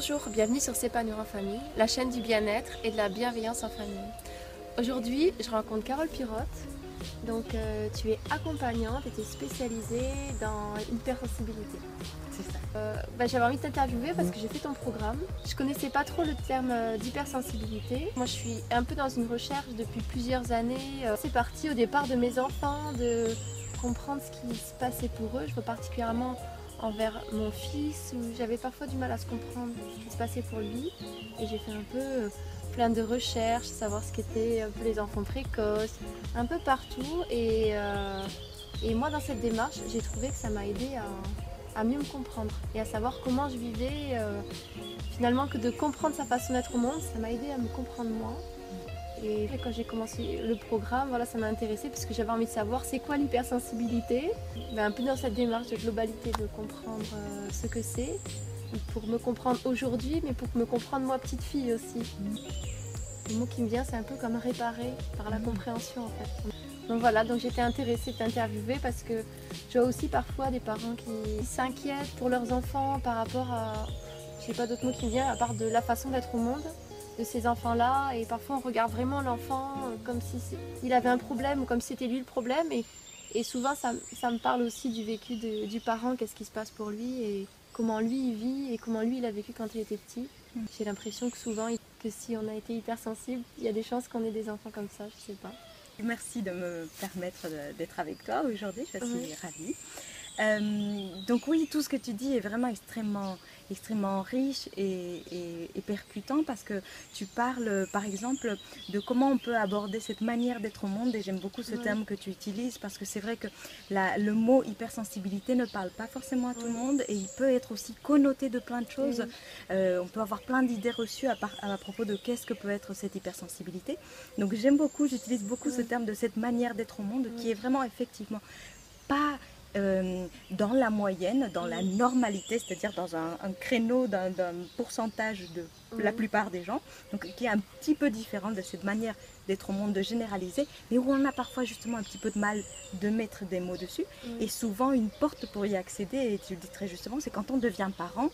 Bonjour, bienvenue sur S'épanouir en famille, la chaîne du bien-être et de la bienveillance en famille. Aujourd'hui, je rencontre Carole Pirotte. Donc, euh, tu es accompagnante et tu es spécialisée dans l'hypersensibilité. C'est ça. Euh, bah, J'avais envie de t'interviewer parce que j'ai fait ton programme. Je connaissais pas trop le terme euh, d'hypersensibilité. Moi, je suis un peu dans une recherche depuis plusieurs années. C'est parti au départ de mes enfants, de comprendre ce qui se passait pour eux. Je vois particulièrement envers mon fils où j'avais parfois du mal à se comprendre ce qui se passait pour lui. Et j'ai fait un peu euh, plein de recherches, savoir ce qu'étaient les enfants précoces, un peu partout. Et, euh, et moi, dans cette démarche, j'ai trouvé que ça m'a aidé à, à mieux me comprendre et à savoir comment je vivais. euh, finalement, que de comprendre sa façon d'être au monde, ça m'a aidé à me comprendre moi. Et quand j'ai commencé le programme, voilà, ça m'a intéressée parce que j'avais envie de savoir c'est quoi l'hypersensibilité? Ben, un peu dans cette démarche de globalité, de comprendre euh, ce que c'est, pour me comprendre aujourd'hui, mais pour me comprendre moi petite fille aussi. Le mot qui me vient, c'est un peu comme réparer par la compréhension en fait. Donc voilà, donc j'étais intéressée de t'interviewer parce que je vois aussi parfois des parents qui s'inquiètent pour leurs enfants par rapport à, je sais pas d'autres mots qui me viennent, à part de la façon d'être au monde de ces enfants-là. Et parfois on regarde vraiment l'enfant euh, comme si c'est- il avait un problème ou comme si c'était lui le problème. Et, et souvent ça, ça me parle aussi du vécu de- du parent, qu'est-ce qui se passe pour lui et comment lui il vit et comment lui il a vécu quand il était petit. J'ai l'impression que souvent que si on a été hypersensible, il y a des chances qu'on ait des enfants comme ça, je sais pas. Merci de me permettre d'être avec toi aujourd'hui, je suis Oui. ravie. Euh, donc oui, tout ce que tu dis est vraiment extrêmement, extrêmement riche et, et- et percutant parce que tu parles par exemple de comment on peut aborder cette manière d'être au monde et j'aime beaucoup ce Oui. terme que tu utilises parce que c'est vrai que la- le mot hypersensibilité ne parle pas forcément à tout le Oui. monde et il peut être aussi connoté de plein de choses. Oui. Euh, on peut avoir plein d'idées reçues à, par- à propos de qu'est-ce que peut être cette hypersensibilité. Donc j'aime beaucoup, j'utilise beaucoup ce terme de cette manière d'être au monde qui est vraiment effectivement pas euh, dans la moyenne, dans la Ouais. normalité, c'est-à-dire dans un, un créneau d'un pourcentage de la Ouais. plupart des gens, donc qui est un petit peu différent de cette manière d'être au monde, de généraliser, mais où on a parfois justement un petit peu de mal de mettre des mots dessus. Oui. Et souvent une porte pour y accéder, et tu le dis très justement, c'est quand on devient parent,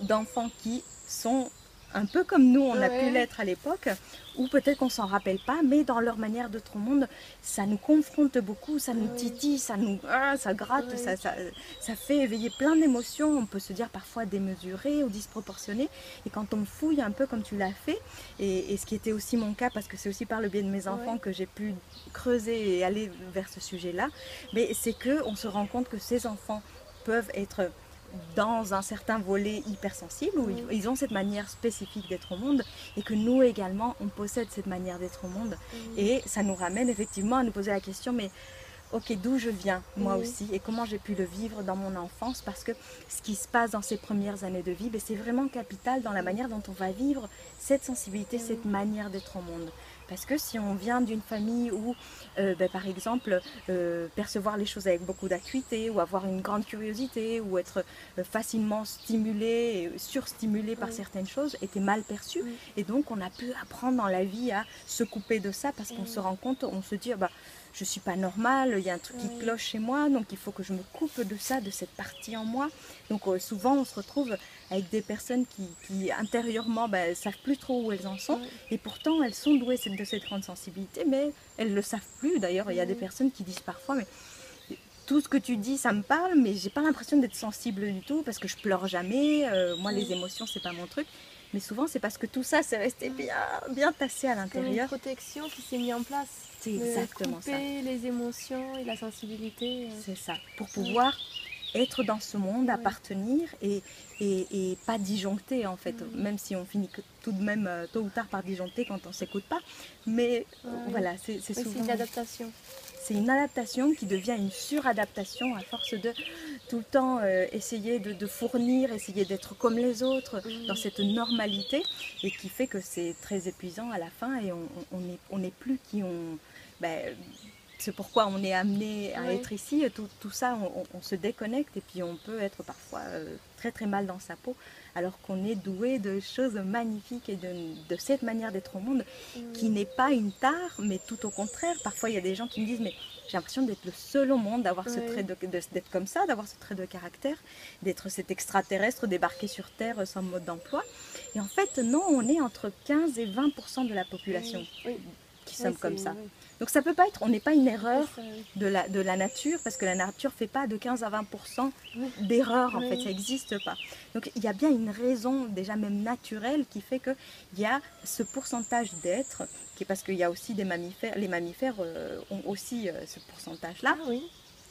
d'enfants qui sont un peu comme nous, on a Ouais. pu l'être à l'époque, ou peut-être qu'on s'en rappelle pas, mais dans leur manière d'être au monde, ça nous confronte beaucoup, ça nous titille, ça nous, ah, ça gratte, Ouais. ça, ça, ça fait éveiller plein d'émotions. On peut se dire parfois démesurées ou disproportionnées. Et quand on fouille un peu comme tu l'as fait, et, et ce qui était aussi mon cas, parce que c'est aussi par le biais de mes enfants Ouais. que j'ai pu creuser et aller vers ce sujet-là, mais c'est que on se rend compte que ces enfants peuvent être dans un certain volet hypersensible où ils- ont cette manière spécifique d'être au monde et que nous également on possède cette manière d'être au monde. Et ça nous ramène effectivement à nous poser la question mais ok d'où je viens moi aussi et comment j'ai pu le vivre dans mon enfance? Parce que ce qui se passe dans ces premières années de vie ben, c'est vraiment capital dans la manière dont on va vivre cette sensibilité cette manière d'être au monde parce que si on vient d'une famille où, euh, ben, par exemple, euh, percevoir les choses avec beaucoup d'acuité, ou avoir une grande curiosité, ou être euh, facilement stimulé, surstimulé par Oui. certaines choses, était mal perçu. Oui. Et donc, on a pu apprendre dans la vie à se couper de ça, parce qu'on se rend compte, on se dit, ah bah, je suis pas normale, il y a un truc Oui. qui cloche chez moi, donc il faut que je me coupe de ça, de cette partie en moi. Donc euh, souvent, on se retrouve avec des personnes qui, qui intérieurement ne savent plus trop où elles en sont, Oui. et pourtant elles sont douées de cette grande sensibilité, mais elles ne le savent plus. D'ailleurs, il y a des personnes qui disent parfois, mais tout ce que tu dis, ça me parle, mais j'ai pas l'impression d'être sensible du tout, parce que je pleure jamais, euh, moi les émotions, c'est pas mon truc. Mais souvent, c'est parce que tout ça, c'est resté bien, bien tassé à Comme une l'intérieur. protection qui s'est mise en place. C'est exactement ça. couper les émotions et la sensibilité. euh. C'est ça. Pour pouvoir être dans ce monde, Ouais. appartenir et, et, et pas disjoncter en fait. Mhm. Même si on finit tout de même euh, tôt ou tard par disjoncter quand on s'écoute pas. Mais euh, Ouais. voilà, c'est Oui, c'est souvent. une adaptation. C'est une adaptation qui devient une suradaptation à force de tout le temps euh, essayer de, de fournir, essayer d'être comme les autres Mhm. dans cette normalité et qui fait que c'est très épuisant à la fin et on on- on n'est on n'est plus qui on. Ben, c'est pourquoi on est amené à être ici. Tout, tout ça, on, se déconnecte et puis on peut être parfois euh, très très mal dans sa peau alors qu'on est doué de choses magnifiques et de, de cette manière d'être au monde qui n'est pas une tare, mais tout au contraire. Parfois, il y a des gens qui me disent, mais j'ai l'impression d'être le seul au monde, d'avoir ce trait d'être comme ça, d'avoir ce trait de caractère, d'être cet extraterrestre débarqué sur Terre sans mode d'emploi. Et en fait, non, on est entre 15 et 20% de la population Oui, qui oui, sommes comme ça. oui. Donc ça peut pas être, on n'est pas une erreur ça, oui. de la, de la nature, parce que la nature fait pas de 15 à 20% Oui. d'erreurs, en Oui. fait, ça n'existe pas. Donc il y a bien une raison, déjà même naturelle, qui fait qu'il y a ce pourcentage d'êtres, qui est parce qu'il y a aussi des mammifères, les mammifères euh, ont aussi euh, ce pourcentage-là, Ah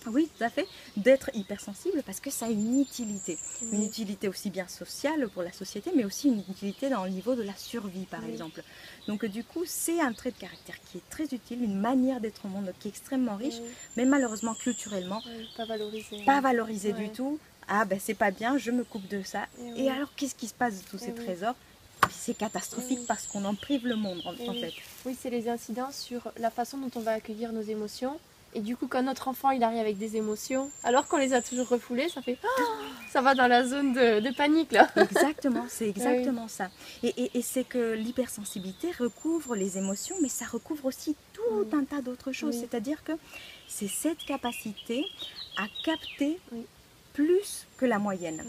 oui. tout à fait, d'être hypersensibles, parce que ça a une utilité. Une utilité aussi bien sociale pour la société, mais aussi une utilité dans le niveau de la survie, par Oui. exemple. Donc euh, du coup, c'est un trait de caractère qui est très utile, une manière d'être au monde qui est extrêmement riche, Oui, mais malheureusement culturellement Pas valorisé. pas valorisé du tout. Ah ben c'est pas bien, je me coupe de ça. Et Et alors qu'est-ce qui se passe de tous Et ces oui. trésors? C'est catastrophique oui. parce qu'on en prive le monde en, oui. fait. Oui, c'est les incidences sur la façon dont on va accueillir nos émotions. Et du coup, quand notre enfant il arrive avec des émotions, alors qu'on les a toujours refoulées, ça fait Ah ça va dans la zone de, de panique là. Exactement, c'est exactement ça. Et, et- et c'est que l'hypersensibilité recouvre les émotions, mais ça recouvre aussi tout Oui. un tas d'autres choses. Oui. C'est-à-dire que c'est cette capacité à capter plus que la moyenne.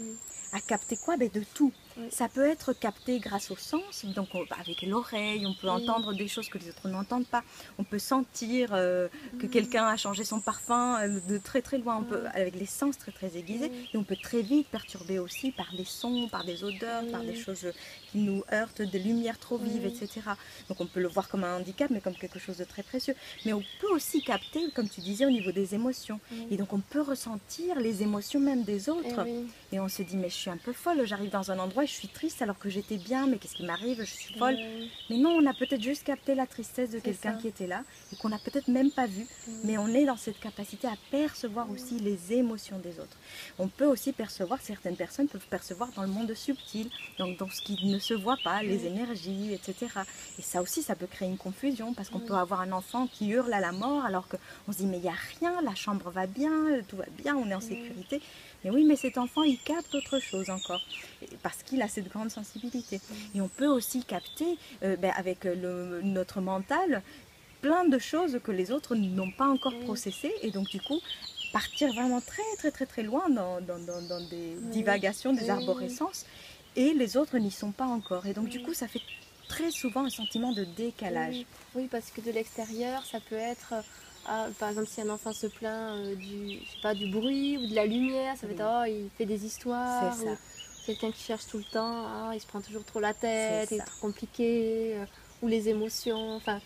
À capter quoi? Ben De tout. Oui. Ça peut être capté grâce au sens, donc on- avec l'oreille, on peut Oui. entendre des choses que les autres n'entendent pas, on peut sentir euh, que Mhm. quelqu'un a changé son parfum euh, de très très loin, on peut, Oui. avec les sens très très aiguisés, et on peut très vite perturber aussi par les sons, par des odeurs, par des choses qui nous heurtent, des lumières trop vives, Oui. etc. Donc on peut le voir comme un handicap, mais comme quelque chose de très précieux. Mais on peut aussi capter, comme tu disais, au niveau des émotions. Et donc on peut ressentir les émotions même des Et autres. oui. Et on se dit, mais je suis un peu folle, j'arrive dans un endroit je suis triste alors que j'étais bien, mais qu'est-ce qui m'arrive, je suis folle. Mais non, on a peut-être juste capté la tristesse de quelqu'un qui était là et qu'on n'a peut-être même pas vu, mais on est dans cette capacité à percevoir aussi les émotions des autres. On peut aussi percevoir, certaines personnes peuvent percevoir dans le monde subtil, donc dans ce qui ne se voit pas, les énergies, etc. Et ça aussi, ça peut créer une confusion parce qu'on peut avoir un enfant qui hurle à la mort alors qu'on se dit, mais il n'y a rien, la chambre va bien, tout va bien, on est en sécurité. Oui, mais cet enfant, il capte autre chose encore, parce qu'il a cette grande sensibilité. Et on peut aussi capter, euh, ben, avec euh, le- notre mental, plein de choses que les autres n'ont pas encore processées. Et donc, du coup, partir vraiment très, très, très, très loin dans, dans- dans- dans des divagations, des arborescences. Et les autres n'y sont pas encore. Et donc, du coup, ça fait très souvent un sentiment de décalage. Oui, oui, parce que de l'extérieur, ça peut être, ah, par exemple, si un enfant se plaint euh, du, je sais pas, du bruit ou de la lumière, ça va être, oh, il fait des histoires. C'est ça. Quelqu'un qui cherche tout le temps, ah, il se prend toujours trop la tête, C'est il est ça. trop compliqué, euh, ou les émotions, enfin,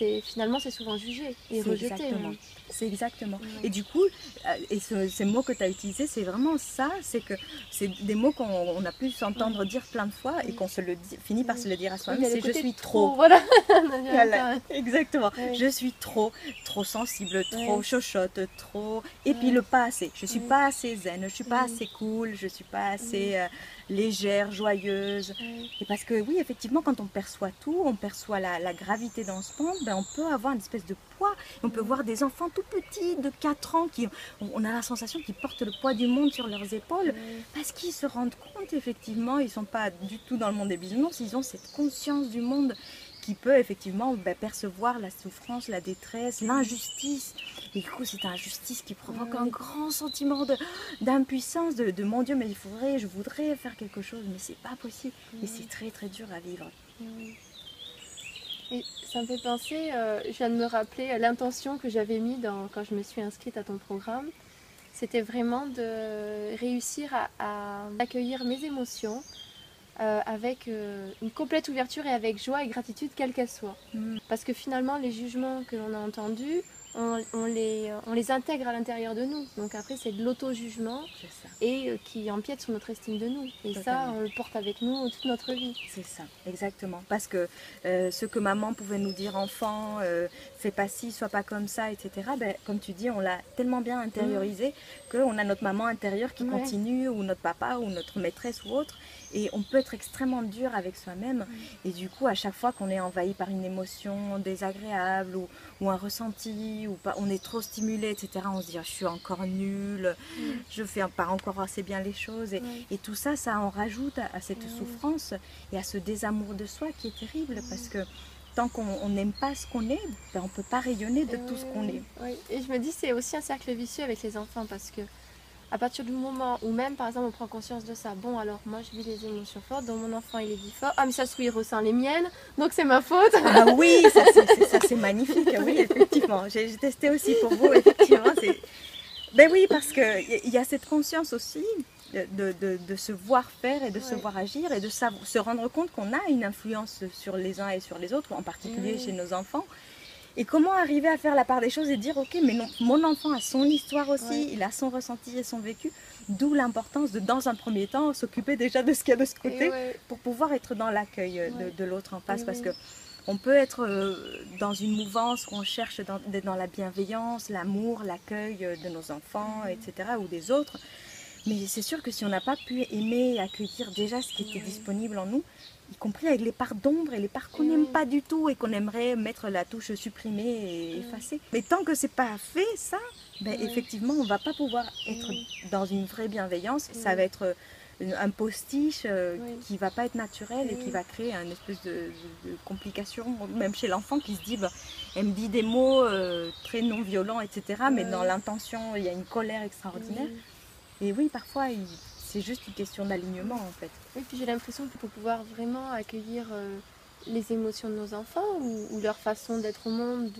c'est finalement c'est souvent jugé et rejeté. exactement. même. C'est exactement. Ouais. Et du coup, euh, et ce- ces mots que tu as utilisés, c'est vraiment ça, c'est que c'est des mots qu'on on a pu s'entendre dire plein de fois et qu'on se le dit, finit par se le dire à soi-même, c'est je suis trop. Voilà. Exactement. Ouais. Je suis trop, trop sensible, trop chochotte, trop. Et puis le pas assez. Je suis pas assez zen, je suis pas assez cool, je suis pas assez euh, légère, joyeuse. Et parce que oui, effectivement, quand on perçoit tout, on perçoit la, la gravité dans ce monde, ben, on peut avoir une espèce de poids. On peut voir des enfants tout petits de 4 ans qui, on, a la sensation qu'ils portent le poids du monde sur leurs épaules. Parce qu'ils se rendent compte, effectivement, ils ne sont pas du tout dans le monde des bisounours, ils ont cette conscience du monde qui peut effectivement ben, percevoir la souffrance, la détresse, l'injustice. Et du coup, cette injustice qui provoque un grand sentiment d'impuissance, de, de, mon Dieu, mais il faudrait, je voudrais faire quelque chose, mais c'est pas possible. Et c'est très très dur à vivre. Et ça me fait penser, euh, je viens de me rappeler l'intention que j'avais mis dans, quand je me suis inscrite à ton programme. C'était vraiment de réussir à, à accueillir mes émotions euh, avec euh, une complète ouverture et avec joie et gratitude, quelle qu'elle soit. Mm. Parce que finalement, les jugements que l'on a entendus, on, on les, on les intègre à l'intérieur de nous. Donc après, c'est de l'auto-jugement et euh, qui empiète sur notre estime de nous. Et ça, on le porte avec nous toute notre vie. C'est ça, exactement. Parce que euh, ce que maman pouvait nous dire enfant, euh, fais pas ci, sois pas comme ça, etc. Ben, comme tu dis, on l'a tellement bien intériorisé qu'on a notre maman intérieure qui Ouais. continue, ou notre papa, ou notre maîtresse ou autre. Et on peut être extrêmement dur avec soi-même. Et du coup, à chaque fois qu'on est envahi par une émotion désagréable ou, ou un ressenti, ou pas, on est trop stimulé, etc., on se dit, Ah, je suis encore nulle, je fais pas encore assez bien les choses. Et, et tout ça, ça en rajoute à, à cette souffrance et à ce désamour de soi qui est terrible parce que tant qu'on n'aime pas ce qu'on est, ben, on ne peut pas rayonner de tout ce qu'on est. Oui. Et je me dis, c'est aussi un cercle vicieux avec les enfants parce que à partir du moment où même par exemple on prend conscience de ça, bon alors moi je vis des émotions fortes, donc mon enfant il est dit fort, ah mais ça se trouve il ressent les miennes, donc c'est ma faute. Ah oui, ça c'est magnifique, oui effectivement, j'ai testé aussi pour vous, effectivement. Ben oui, parce qu'il y a cette conscience aussi de, de, se voir faire et de se voir agir et de se rendre compte qu'on a une influence sur les uns et sur les autres, en particulier chez nos enfants. Et comment arriver à faire la part des choses et dire, ok, mais non, mon enfant a son histoire aussi, il a son ressenti et son vécu, d'où l'importance de, dans un premier temps, s'occuper déjà de ce qu'il y a de ce côté pour pouvoir être dans l'accueil euh, de, l'autre en face. Parce que on peut être euh, dans une mouvance où on cherche d'être dans, la bienveillance, l'amour, l'accueil euh, de nos enfants, etc., ou des autres. Mais c'est sûr que si on n'a pas pu aimer et accueillir déjà ce qui était disponible en nous, y compris avec les parts d'ombre et les parts qu'on n'aime pas du tout et qu'on aimerait mettre la touche supprimer et effacer. Mais tant que c'est pas fait, ça, ben, effectivement, on va pas pouvoir être dans une vraie bienveillance. Ça va être euh, un postiche euh, qui va pas être naturel et qui va créer une espèce de, complication, même chez l'enfant qui se dit, ben, elle me dit des mots euh, très non violents, etc. Mais dans l'intention, il y a une colère extraordinaire. Et oui, parfois, c'est juste une question d'alignement en fait. Et puis j'ai l'impression que pour pouvoir vraiment accueillir euh, les émotions de nos enfants ou, leur façon d'être au monde,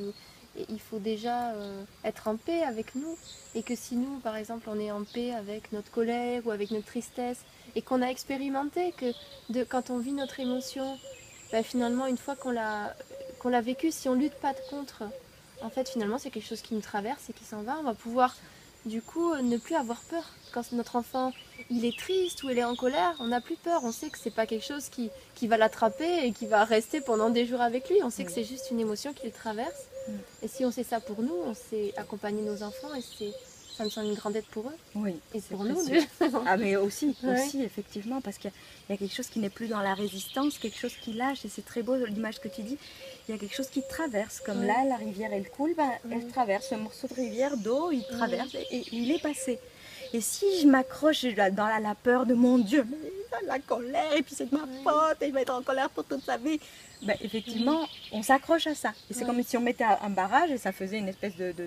il faut déjà euh, être en paix avec nous. Et que si nous, par exemple, on est en paix avec notre colère ou avec notre tristesse, et qu'on a expérimenté que quand on vit notre émotion, ben, finalement, une fois qu'on l'a qu'on l'a vécu, si on lutte pas contre, en fait, finalement, c'est quelque chose qui nous traverse et qui s'en va. On va pouvoir du coup, ne plus avoir peur. Quand notre enfant il est triste ou il est en colère, on n'a plus peur. On sait que c'est pas quelque chose qui, qui va l'attraper et qui va rester pendant des jours avec lui. On sait que c'est juste une émotion qui le traverse. Et si on sait ça pour nous, on sait accompagner nos enfants et c'est ça me semble une grande aide pour eux. Oui. Et pour nous. ah mais aussi, aussi effectivement, parce qu'il y, a quelque chose qui n'est plus dans la résistance, quelque chose qui lâche, et c'est très beau l'image que tu dis. Il y a quelque chose qui traverse, comme là la rivière elle coule, elle traverse, un morceau de rivière d'eau, il traverse et, il est passé. Et si je m'accroche dans la, peur de mon Dieu, mais la colère, et puis c'est de ma faute, et il va être en colère pour toute sa vie, ben, effectivement, on s'accroche à ça. Et c'est comme si on mettait un barrage et ça faisait une espèce de de,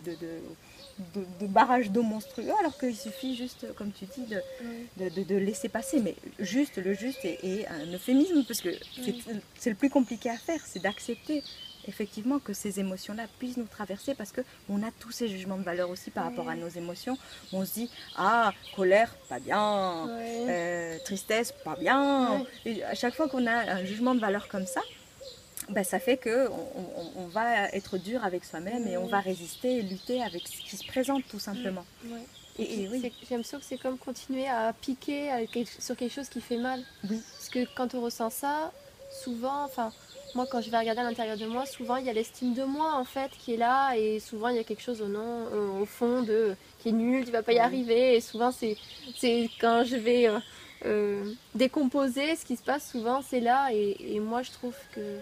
barrage d'eau monstrueux, alors qu'il suffit juste, comme tu dis, de, de, laisser passer. Mais juste, le juste est, un euphémisme, parce que c'est le plus compliqué à faire, c'est d'accepter effectivement que ces émotions-là puissent nous traverser parce qu'on a tous ces jugements de valeur aussi par rapport à nos émotions. On se dit, ah, colère, pas bien, euh, tristesse, pas bien. Et à chaque fois qu'on a un jugement de valeur comme ça, bah, ça fait que on, va être dur avec soi-même et on va résister et lutter avec ce qui se présente tout simplement. Et, oui. J'ai l'impression que c'est comme continuer à piquer sur quelque chose qui fait mal. Parce que quand on ressent ça, souvent, enfin, moi quand je vais regarder à l'intérieur de moi, souvent il y a l'estime de moi en fait qui est là et souvent il y a quelque chose au, nom, au fond de qui est nul, tu vas pas y arriver. Et souvent c'est quand je vais euh, euh, décomposer ce qui se passe, souvent c'est là. et moi je trouve que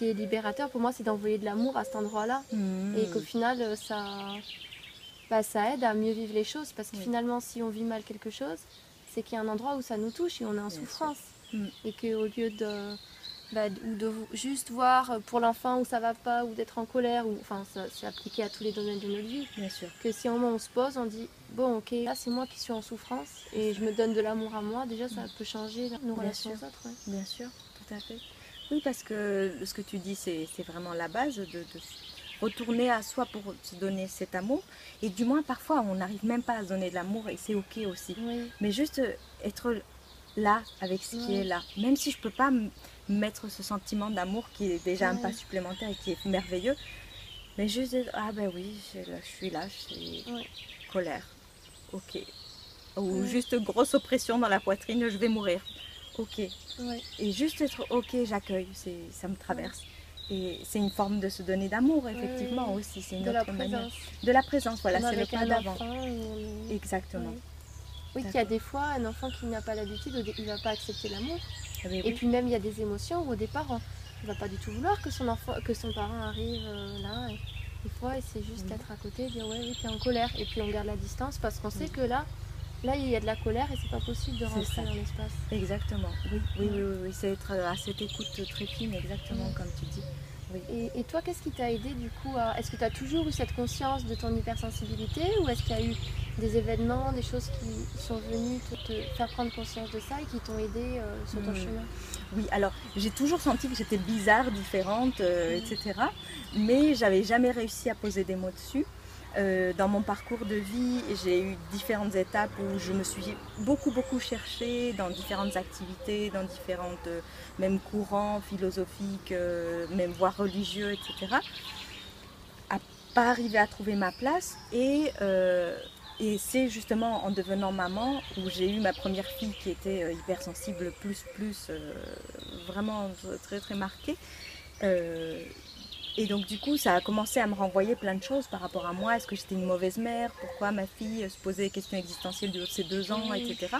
qui est libérateur pour moi, c'est d'envoyer de l'amour à cet endroit-là. Mmh. Et qu'au final, euh, ça, bah, ça aide à mieux vivre les choses. Parce que finalement, si on vit mal quelque chose, c'est qu'il y a un endroit où ça nous touche et on est en souffrance. Mmh. Et qu'au lieu de, bah, de juste voir pour l'enfant où ça va pas, ou d'être en colère, ou enfin, c'est appliqué à tous les domaines de notre vie. Bien sûr. Que si au moment on se pose, on dit bon, ok, là c'est moi qui suis en souffrance et je me donne de l'amour à moi, déjà ça mmh. peut changer nos relations aux autres. Bien sûr, tout à fait. Oui, parce que ce que tu dis, c'est vraiment la base de, retourner à soi pour se donner cet amour. Et du moins, parfois, on n'arrive même pas à se donner de l'amour et c'est ok aussi. Mais juste être là avec ce qui est là. Même si je ne peux pas mettre ce sentiment d'amour qui est déjà un pas supplémentaire et qui est merveilleux. Mais juste dire, ah ben oui, je, suis là, je suis colère. Ok. Ou juste grosse oppression dans la poitrine, je vais mourir ok. Et juste être ok, j'accueille, ça me traverse. Et c'est une forme de se donner d'amour, effectivement, aussi. C'est une de autre manière. De la présence, voilà, c'est le point d'avant. Exactement. Oui, qu'il y a des fois un enfant qui n'a pas l'habitude, il ne va pas accepter l'amour. Ah, et puis même, il y a des émotions où au départ, il ne va pas du tout vouloir que son, enfant, que son parent arrive euh, là. des fois, c'est juste être à côté, dire ouais, oui, tu es en colère. Et puis on garde la distance parce qu'on sait que là, Là, il y a de la colère et c'est pas possible de rentrer dans l'espace. Exactement. Oui, oui, oui, oui, c'est être à cette écoute très fine, exactement comme tu dis. Et, et toi, qu'est-ce qui t'a aidé du coup à... Est-ce que tu as toujours eu cette conscience de ton hypersensibilité ou est-ce qu'il y a eu des événements, des choses qui sont venues te, te faire prendre conscience de ça et qui t'ont aidé euh, sur ton Hmm. chemin? Oui, alors j'ai toujours senti que j'étais bizarre, différente, euh, Mhm. etc. Mais j'avais jamais réussi à poser des mots dessus. Euh, dans mon parcours de vie, j'ai eu différentes étapes où je me suis beaucoup, beaucoup cherchée dans différentes activités, dans différents euh, même courants philosophiques, euh, même voire religieux, etc. À pas arriver à trouver ma place et euh, et c'est justement en devenant maman où j'ai eu ma première fille qui était hypersensible plus plus vraiment très très marquée. Euh, et donc du coup ça a commencé à me renvoyer plein de choses par rapport à moi. Est-ce que j'étais une mauvaise mère? Pourquoi ma fille se posait des questions existentielles du haut de ses deux ans, etc.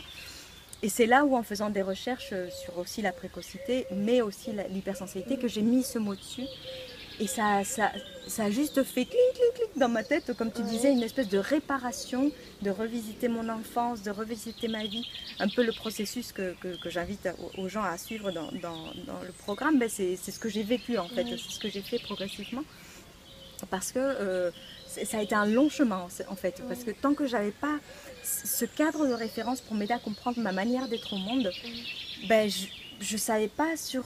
Et c'est là où en faisant des recherches euh, sur aussi la précocité, mais aussi l'hypersensibilité, que j'ai mis ce mot dessus. Et ça, ça, ça a juste fait clic, clic, clic dans ma tête, comme tu Ouais. disais, une espèce de réparation, de revisiter mon enfance, de revisiter ma vie. Un peu le processus que, que, que j'invite aux gens à suivre dans, dans, dans le programme, ben c'est c'est ce que j'ai vécu en fait, Ouais. c'est ce que j'ai fait progressivement. Parce que euh, ça a été un long chemin en fait, parce que tant que j'avais pas ce cadre de référence pour m'aider à comprendre ma manière d'être au monde, ben, je ne savais pas sur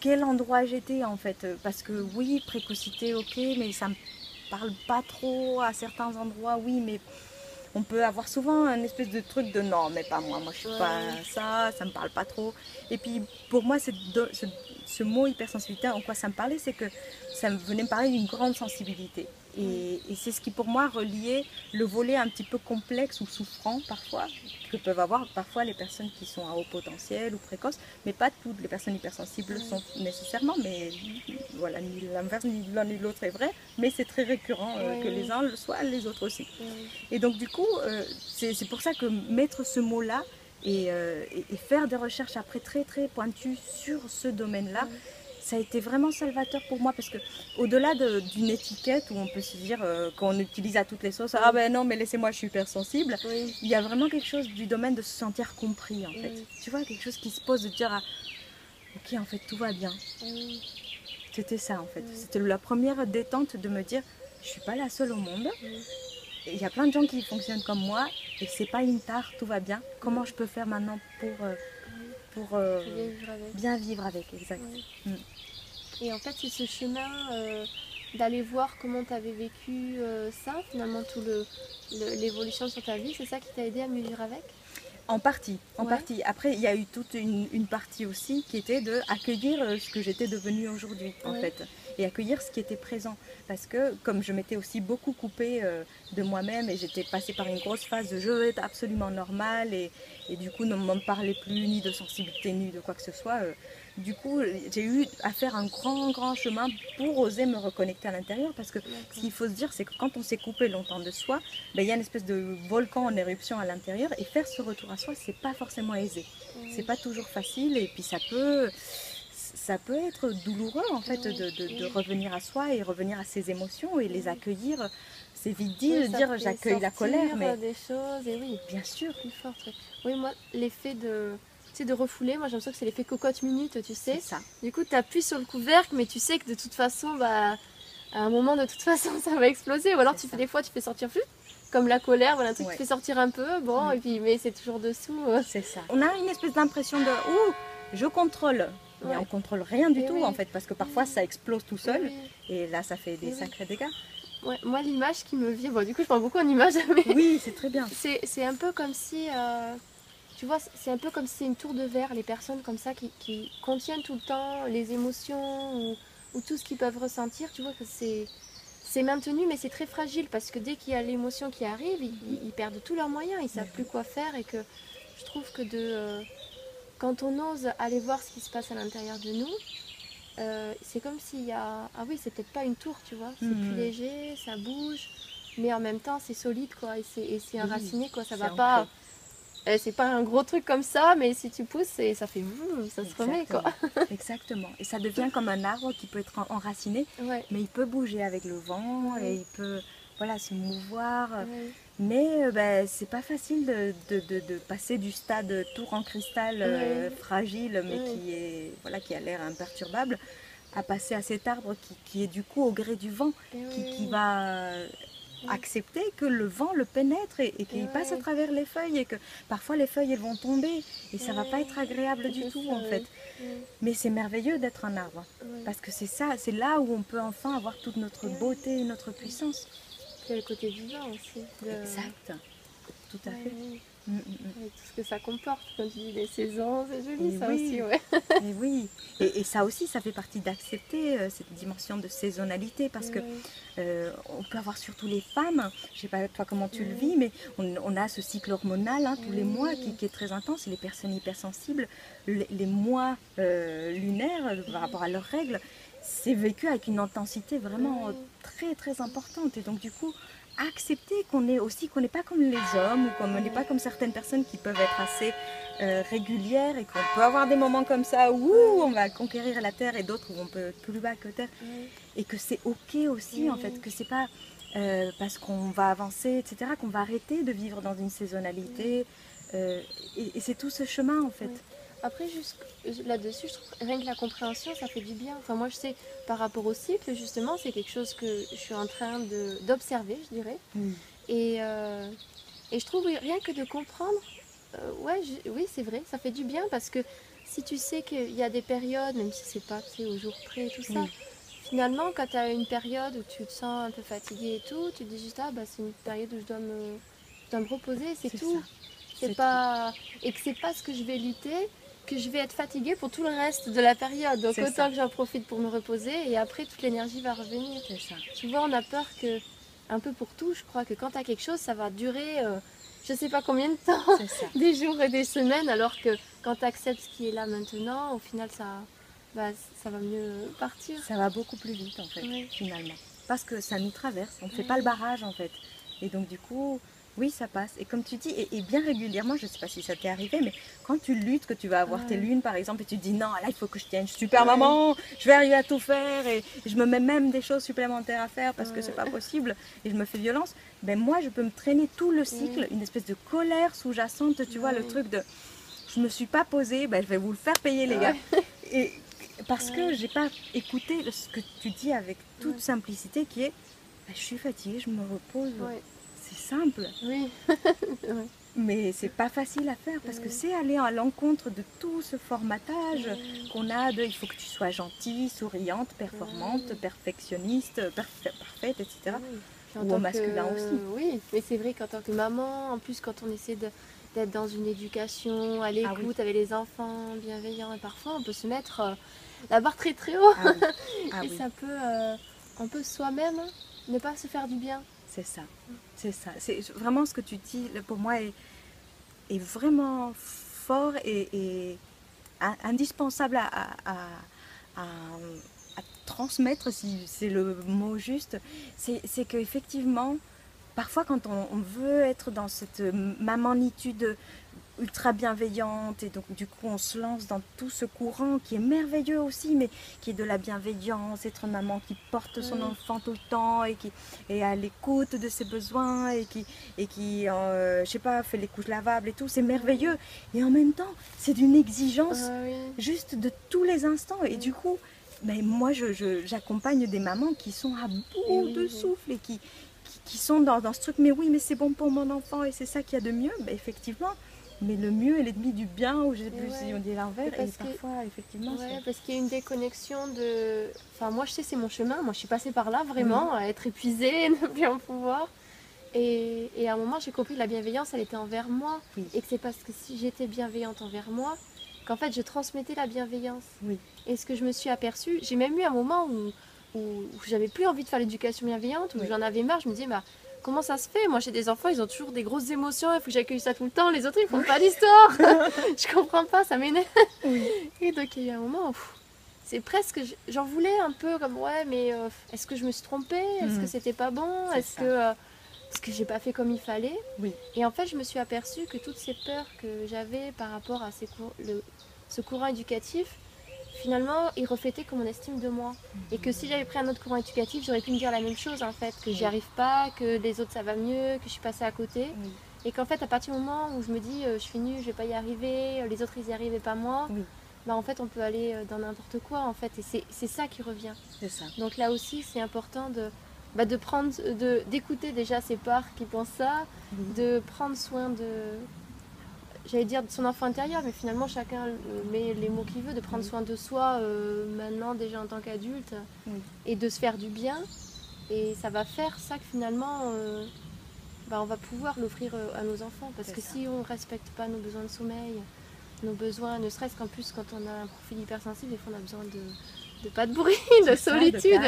quel endroit j'étais en fait. Parce que oui, précocité, ok, mais ça me parle pas trop à certains endroits, oui, mais on peut avoir souvent un espèce de truc de non, mais pas moi, moi je suis Ouais. pas ça, ça me parle pas trop. Et puis pour moi, ce, ce mot hypersensibilité, en quoi ça me parlait, c'est que ça me venait me parler d'une grande sensibilité. Et, et c'est ce qui pour moi reliait le volet un petit peu complexe ou souffrant parfois, que peuvent avoir parfois les personnes qui sont à haut potentiel ou précoces, mais pas toutes les personnes hypersensibles sont nécessairement, mais voilà, ni l'inverse, ni l'un ni l'autre est vrai, mais c'est très récurrent euh, que les uns le soient, les autres aussi. Et donc du coup, euh, c'est pour ça que mettre ce mot-là et, euh, et- faire des recherches après très très pointues sur ce domaine-là. Ça a été vraiment salvateur pour moi parce que au-delà de- d'une étiquette où on peut se dire euh, qu'on utilise à toutes les sauces, ah ben non mais laissez-moi je suis hypersensible, Oui. il y a vraiment quelque chose du domaine de se sentir compris en fait. Oui. Tu vois, quelque chose qui se pose de dire ah, ok en fait tout va bien. Oui. C'était ça en fait. C'était la première détente de me dire je suis pas la seule au monde. Il y a plein de gens qui fonctionnent comme moi et c'est pas une tare, tout va bien. Comment je peux faire maintenant pour, euh, pour euh, Faut bien vivre avec. bien vivre avec exact. Mm. Et en fait, c'est ce chemin euh, d'aller voir comment tu avais vécu euh, ça, finalement, tout le le- l'évolution sur ta vie, c'est ça qui t'a aidé à mieux vivre avec? En partie, en Ouais. partie. Après, il y a eu toute une, une partie aussi qui était de accueillir ce que j'étais devenue aujourd'hui, en fait, et accueillir ce qui était présent. Parce que comme je m'étais aussi beaucoup coupée euh, de moi-même et j'étais passée par une grosse phase de je veux être absolument normale et, et du coup ne m'en parlais plus ni de sensibilité ni de quoi que ce soit. euh, du coup, j'ai eu à faire un grand, grand chemin pour oser me reconnecter à l'intérieur parce que ce qu'il faut se dire, c'est que quand on s'est coupé longtemps de soi, ben, il y a une espèce de volcan en éruption à l'intérieur et faire ce retour à soi, c'est pas forcément aisé. C'est pas toujours facile et puis ça peut, ça peut être douloureux en fait de, de- de revenir à soi et revenir à ses émotions et les accueillir. C'est vite dit de dire j'accueille la colère, mais des choses, et oui, bien sûr, plus forte. oui. Oui, moi, l'effet de, tu sais, de refouler, moi j'ai l'impression que c'est l'effet cocotte minute, tu sais. c'est ça. Du coup, tu appuies sur le couvercle, mais tu sais que de toute façon, bah, à un moment, de toute façon, ça va exploser. Ou alors, tu ça. fais des fois, tu fais sortir plus, comme la colère, voilà, un truc Ouais. qui fait sortir un peu, bon, et puis, mais c'est toujours dessous. euh. C'est ça. On a une espèce d'impression de ouh, je contrôle. Mais Ouais. on contrôle rien du Eh tout oui. en fait parce que parfois ça explose tout seul Oui, et là ça fait des Eh oui. sacrés dégâts. Ouais, moi, l'image qui me vient, bon, du coup, je parle beaucoup en images, mais Oui, c'est très bien. c'est c'est un peu comme si, euh, tu vois, c'est un peu comme si c'est une tour de verre, les personnes comme ça qui, qui contiennent tout le temps les émotions ou, ou tout ce qu'ils peuvent ressentir, tu vois que c'est c'est maintenu, mais c'est très fragile parce que dès qu'il y a l'émotion qui arrive, ils, ils- perdent tous leurs moyens, ils savent plus quoi faire et que je trouve que de euh, quand on ose aller voir ce qui se passe à l'intérieur de nous, euh, c'est comme s'il y a ah oui c'est peut-être pas une tour tu vois, c'est plus léger, ça bouge, mais en même temps c'est solide quoi et c'est enraciné quoi, ça va pas ancré. euh, c'est pas un gros truc comme ça, mais si tu pousses, ça fait ça se remet quoi. Exactement. Et ça devient comme un arbre qui peut être en- enraciné, Ouais, mais il peut bouger avec le vent et il peut voilà se mouvoir. ouais, Mais euh, ben, c'est pas facile de, de- de- de passer du stade tour en cristal euh, Oui. fragile, mais Oui. qui est voilà qui a l'air imperturbable, à passer à cet arbre qui, qui est du coup au gré du vent, Et qui, va accepter que le vent le pénètre et, et qu'il Et passe à travers les feuilles et que parfois les feuilles elles vont tomber et ça va pas être agréable du tout en fait. Mais c'est merveilleux d'être un arbre parce que c'est ça, c'est là où on peut enfin avoir toute notre Ouais. beauté et notre puissance. Il y a le côté vivant aussi. de- Exact, tout à Ouais, fait. Mm, mm, mm. Avec tout ce que ça comporte, comme tu dis, les saisons, c'est joli Et ça oui. aussi, ouais. Et oui, et, et ça aussi, ça fait partie d'accepter euh, cette dimension de saisonnalité parce que euh, on peut avoir surtout les femmes, je sais pas toi comment tu le vis, mais on, on a ce cycle hormonal hein, tous les mois qui, qui est très intense et les personnes hypersensibles, les, les mois euh, lunaires par rapport à leurs règles, c'est vécu avec une intensité vraiment Oui. très très importante. Et donc du coup accepter qu'on est aussi qu'on n'est pas comme les hommes ou qu'on n'est pas comme certaines personnes qui peuvent être assez euh, régulières et qu'on peut avoir des moments comme ça où on va conquérir la terre et d'autres où on peut être plus bas que terre. Et que c'est ok aussi en fait que c'est pas euh, parce qu'on va avancer etc qu'on va arrêter de vivre dans une saisonnalité euh, et, et c'est tout ce chemin en fait. Après, juste là-dessus, je trouve rien que la compréhension, ça fait du bien. Enfin, moi, je sais, par rapport au cycle, justement, c'est quelque chose que je suis en train d'observer, je dirais. Oui. Et, euh, et je trouve rien que de comprendre, euh, ouais, je- oui, c'est vrai, ça fait du bien parce que si tu sais qu'il y a des périodes, même si c'est pas tu sais, au jour près tout ça, Oui. finalement, quand tu as une période où tu te sens un peu fatigué et tout, tu te dis juste, ah, bah, c'est une période où je dois me, je dois me reposer, c'est tout. C'est pas et que c'est pas ce que je vais lutter, que je vais être fatiguée pour tout le reste de la période. Donc autant ça. que j'en profite pour me reposer et après toute l'énergie va revenir. c'est ça Souvent on a peur que un peu pour tout, je crois que quand tu as quelque chose, ça va durer euh, je sais pas combien de temps, des jours et des semaines alors que quand tu acceptes ce qui est là maintenant, au final ça bah, ça va mieux partir. ça va beaucoup plus vite en fait finalement parce que ça nous traverse on ne fait pas le barrage en fait et donc du coup oui ça passe. Et comme tu dis et, et bien régulièrement je ne sais pas si ça t'est arrivé mais quand tu luttes que tu vas avoir tes lunes par exemple et tu te dis non là il faut que je tienne super Ouais. maman je vais arriver à tout faire et, et je me mets même des choses supplémentaires à faire parce que Ouais. c'est pas possible et je me fais violence ben moi je peux me traîner tout le cycle une espèce de colère sous-jacente tu vois le truc de je me suis pas posée ben je vais vous le faire payer les gars. Et parce que j'ai pas écouté ce que tu dis avec toute simplicité qui est bah, je suis fatiguée, je me repose. Simple, Oui. mais c'est pas facile à faire parce que c'est aller à l'encontre de tout ce formatage qu'on a de il faut que tu sois gentille, souriante, performante, perfectionniste, parfa- parfaite, etc. Oui. Ou au masculin que- aussi. Oui, mais c'est vrai qu'en tant que maman, en plus quand on essaie d'être dans une éducation à l'écoute Ah oui. avec les enfants, bienveillant, et parfois on peut se mettre euh, la barre très très haut. Ah oui, ah et ça peut, euh, on peut soi-même ne pas se faire du bien. c'est ça, c'est ça. C'est vraiment ce que tu dis pour moi est, vraiment fort et, et in- indispensable à, transmettre, si c'est le mot juste. C'est qu'effectivement, parfois quand on veut être dans cette mamanitude ultra bienveillante et donc du coup on se lance dans tout ce courant qui est merveilleux aussi mais qui est de la bienveillance être une maman qui porte son Mm. enfant tout le temps et qui est à l'écoute de ses besoins et qui et qui euh, je sais pas fait les couches lavables et tout c'est merveilleux et en même temps c'est d'une exigence Ah oui. juste de tous les instants et Mm. du coup mais moi je- je- j'accompagne des mamans qui sont à bout oui, de souffle et qui, qui, qui sont dans, dans ce truc mais oui mais c'est bon pour mon enfant et c'est ça qu'il y a de mieux Ben, effectivement mais le mieux est l'ennemi du bien ou je sais plus si on dit l'inverse Et et, parce que- parfois effectivement Ouais, parce qu'il y a une déconnexion de. Enfin, moi, je sais, c'est mon chemin. Moi, je suis passée par là vraiment, à être épuisée, ne plus en pouvoir. Et, et à un moment, j'ai compris que la bienveillance, elle était envers moi. Oui. Et que c'est parce que si j'étais bienveillante envers moi, qu'en fait, je transmettais la bienveillance. Oui. Et ce que je me suis aperçue, j'ai même eu un moment où, où, où j'avais plus envie de faire l'éducation bienveillante, où Oui. j'en avais marre. Je me disais, bah, comment ça se fait Moi, j'ai des enfants, ils ont toujours des grosses émotions, il faut que j'accueille ça tout le temps. Les autres, ils font pas l'histoire. je comprends pas, ça m'énerve. Et donc, il y a un moment c'est presque, j'en voulais un peu comme, ouais, mais euh, est-ce que je me suis trompée? Est-ce que c'était pas bon? Est-ce que, euh, que j'ai pas fait comme il fallait? Oui. Et en fait, je me suis aperçue que toutes ces peurs que j'avais par rapport à ces cours- le- ce courant éducatif, finalement, ils reflétaient que mon estime de moi. Et que si j'avais pris un autre courant éducatif, j'aurais pu me dire la même chose en fait, que j'y arrive pas, que les autres ça va mieux, que je suis passée à côté. Oui. Et qu'en fait, à partir du moment où je me dis euh, je suis nulle, je vais pas y arriver, euh, les autres ils y arrivent et pas moi, Oui. bah, en fait on peut aller euh, dans n'importe quoi en fait et c'est ça qui revient. C'est ça. Donc là aussi c'est important de, bah, de prendre, de, d'écouter déjà ses parts qui pensent ça, de prendre soin de, j'allais dire de son enfant intérieur, mais finalement chacun met les mots qu'il veut, de prendre soin de soi euh, maintenant déjà en tant qu'adulte et de se faire du bien. Et ça va faire ça que finalement euh, bah, on va pouvoir l'offrir à nos enfants. Parce que si on ne respecte pas nos besoins de sommeil, nos besoins, ne serait-ce qu'en plus quand on a un profil hypersensible, des fois on a besoin de, pas de bruit, de solitude.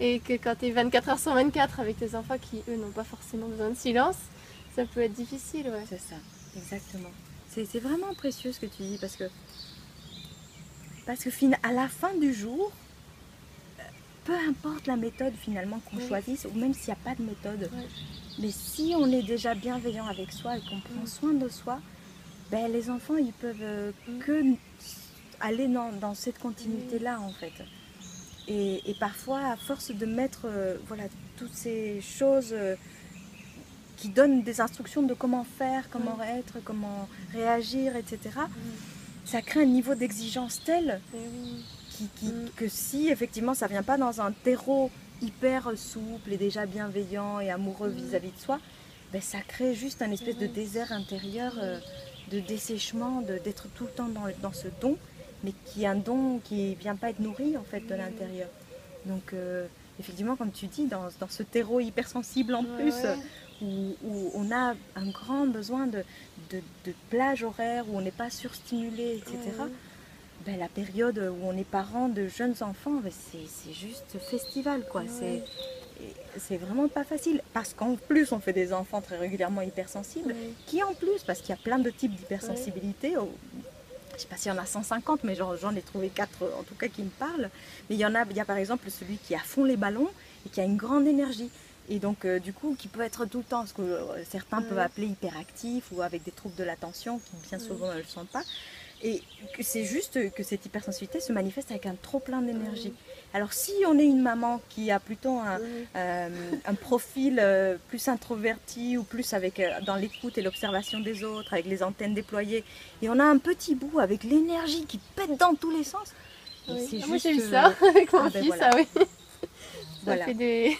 et que quand tu es 24 heures sur 24 avec tes enfants qui, eux, n'ont pas forcément besoin de silence, ça peut être difficile. Ouais. C'est ça, exactement. C'est vraiment précieux ce que tu dis parce que, parce que à la fin du jour, euh, peu importe la méthode finalement qu'on choisisse, ou même s'il n'y a pas de méthode, mais si on est déjà bienveillant avec soi et qu'on prend soin de soi, ben, les enfants, ils peuvent euh, que aller dans, cette continuité-là, en fait. Et, parfois, à force de mettre euh, voilà, toutes ces choses euh, qui donnent des instructions de comment faire, comment être, comment réagir, etc., ça crée un niveau d'exigence tel qui, mm. que si effectivement ça vient pas dans un terreau hyper souple et déjà bienveillant et amoureux mm. vis-à-vis de soi, ben, ça crée juste un espèce de désert intérieur de dessèchement, d'être tout le temps dans, ce don, mais qui est un don qui ne vient pas être nourri en fait de l'intérieur. Donc euh, effectivement, comme tu dis, dans, ce terreau hypersensible en plus, Où, on a un grand besoin de, de, plage horaire, où on n'est pas surstimulé, etc. Ben, la période où on est parent de jeunes enfants, ben, c'est juste festival. quoi. C'est c'est vraiment pas facile parce qu'en plus on fait des enfants très régulièrement hypersensibles, qui en plus, parce qu'il y a plein de types d'hypersensibilité, oh, je sais pas s'il y en a 150, mais j'en ai trouvé 4 en tout cas qui me parlent, mais il y en a, il y a par exemple celui qui a fond les ballons et qui a une grande énergie. Et donc, euh, du coup, qui peut être tout le temps, ce que euh, certains peuvent appeler hyperactif ou avec des troubles de l'attention, qui bien souvent ne le sont pas. Et que c'est juste que cette hypersensibilité se manifeste avec un trop plein d'énergie. Alors si on est une maman qui a plutôt un, euh, profil plus introverti ou plus avec dans l'écoute et l'observation des autres, avec les antennes déployées, et on a un petit bout avec l'énergie qui pète dans tous les sens. Oui. Ah, moi j'ai eu ça avec mon ah, ben fils, ah oui. Ça fait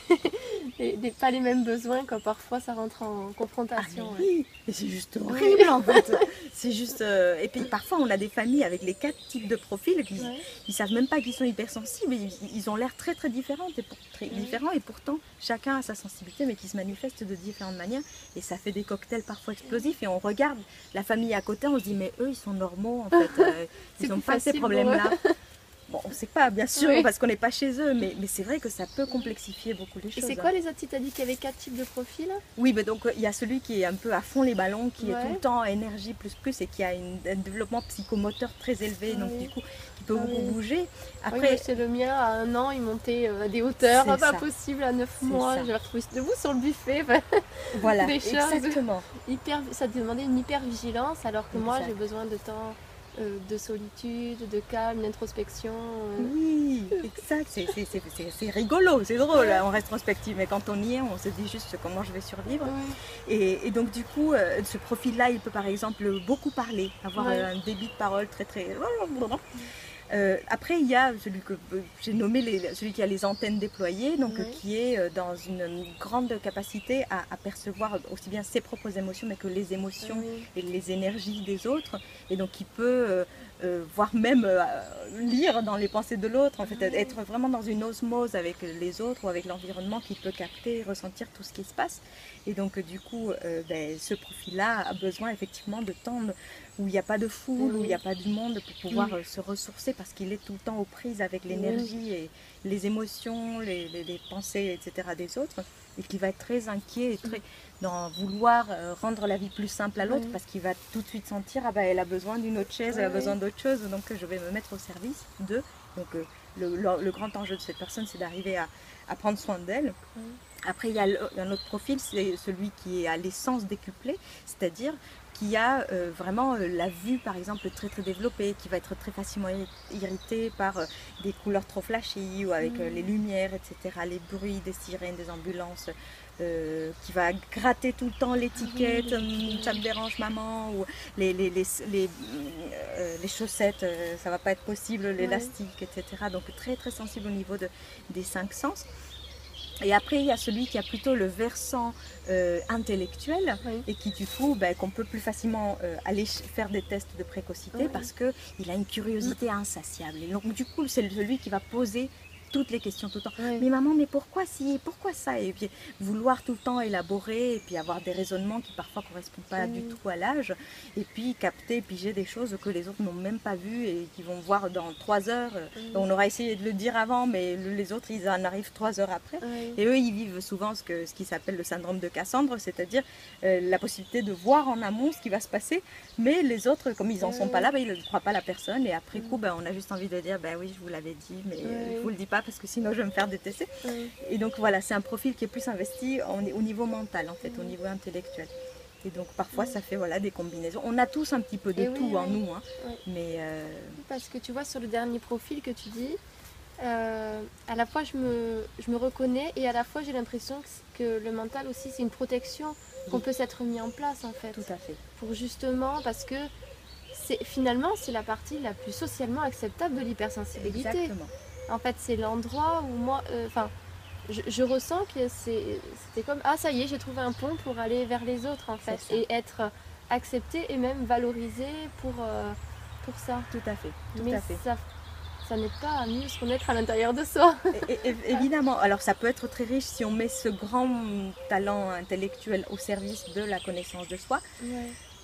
des, pas les mêmes besoins quand parfois ça rentre en confrontation. Ah, oui, c'est juste horrible en fait. C'est juste. Euh, et puis parfois on a des familles avec les quatre types de profils qui ils savent même pas qu'ils sont hypersensibles. Ils, ils ont l'air très très différents et, très différents et pourtant chacun a sa sensibilité mais qui se manifeste de différentes manières et ça fait des cocktails parfois explosifs et on regarde la famille à côté on se dit mais eux ils sont normaux en fait. Euh, ils n'ont pas ces problèmes là. Bon, on ne sait pas, bien sûr, parce qu'on n'est pas chez eux, mais, mais c'est vrai que ça peut complexifier beaucoup les choses. Et c'est quoi les autres? Tu as dit qu'il y avait quatre types de profils? Oui, mais donc il y a celui qui est un peu à fond les ballons, qui est tout le temps énergie plus plus et qui a un développement psychomoteur très élevé, donc du coup, qui peut ah beaucoup bouger. Après, c'est le mien, à un an, il montait euh, à des hauteurs. Pas possible, à neuf mois, je l'ai retrouvé debout sur le buffet. voilà, exactement. Hyper, ça demandait une hyper vigilance, alors que moi, j'ai besoin de temps euh, de solitude, de calme, d'introspection. Euh. Oui, exact, c'est rigolo, c'est drôle en rétrospective, mais quand on y est, on se dit juste comment je vais survivre. Et, donc du coup, euh, ce profil-là, il peut par exemple beaucoup parler, avoir un débit de parole très très... Euh, après, il y a celui que euh, j'ai nommé celui qui a les antennes déployées, donc qui est euh, dans une grande capacité à, percevoir aussi bien ses propres émotions, mais que les émotions et les énergies des autres, et donc qui peut voire même lire dans les pensées de l'autre, en fait, être vraiment dans une osmose avec les autres ou avec l'environnement qui peut capter et ressentir tout ce qui se passe. Et donc, du coup, ben, ce profil-là a besoin effectivement de temps où il n'y a pas de foule, où il n'y a pas du monde pour pouvoir euh, se ressourcer parce qu'il est tout le temps aux prises avec l'énergie et les émotions, les, pensées, etc. des autres et qui va être très inquiet et très mm. Dans vouloir euh, rendre la vie plus simple à l'autre parce qu'il va tout de suite sentir ah bah elle a besoin d'une autre chaise, elle a besoin d'autre chose donc je vais me mettre au service de donc euh, le, grand enjeu de cette personne c'est d'arriver à, prendre soin d'elle. Après il y a un autre profil c'est celui qui est à l'essence décuplée, c'est-à-dire qui a euh, vraiment euh, la vue par exemple très très développée, qui va être très facilement irrité par euh, des couleurs trop flashy ou avec les lumières, etc., les bruits des sirènes, des ambulances, qui va gratter tout le temps l'étiquette, hum, ça me dérange maman, ou les, les, les, euh, les chaussettes, euh, ça va pas être possible, l'élastique, etc. Donc très très sensible au niveau de, des cinq sens. Et après, il y a celui qui a plutôt le versant euh, intellectuel Oui. et qui, du coup, ben, qu'on peut plus facilement euh, aller faire des tests de précocité Oui. parce qu'il a une curiosité insatiable. Et donc, du coup, c'est celui qui va poser toutes les questions tout le temps. Oui. Mais maman, mais pourquoi si Pourquoi ça? Et puis vouloir tout le temps élaborer et puis avoir des raisonnements qui parfois correspondent pas du tout à l'âge. Et puis capter, piger des choses que les autres n'ont même pas vues et qui vont voir dans trois heures. On aura essayé de le dire avant, mais le- les autres, ils en arrivent trois heures après. Oui. Et eux, ils vivent souvent ce, que, ce qui s'appelle le syndrome de Cassandre, c'est-à-dire euh, la possibilité de voir en amont ce qui va se passer, mais les autres, comme ils n'en sont pas là, ben, ils ne croient pas la personne, et après coup, ben, on a juste envie de dire, ben oui, je vous l'avais dit, mais je vous le dis pas parce que sinon je vais me faire détester. Oui. Et donc voilà, c'est un profil qui est plus investi en- au niveau mental, en fait, au niveau intellectuel. Et donc parfois, ça fait voilà, des combinaisons. On a tous un petit peu de Et oui, tout en oui. nous, hein, Oui. mais euh, Parce que tu vois, sur le dernier profil que tu dis, euh, à la fois je me, je me reconnais et à la fois j'ai l'impression que, que le mental aussi c'est une protection qu'on peut s'être mis en place en fait. tout à fait. Pour justement, parce que finalement c'est la partie la plus socialement acceptable de l'hypersensibilité. Exactement. En fait, c'est l'endroit où moi, euh, enfin, je, je ressens que c'était comme ah ça y est, j'ai trouvé un pont pour aller vers les autres en fait et être accepté et même valorisé pour euh, pour ça. Tout à fait. Tout Mais à fait. ça, ça n'est pas mieux se connaître à l'intérieur de soi. Évidemment, alors ça peut être très riche si on met ce grand talent intellectuel au service de la connaissance de soi,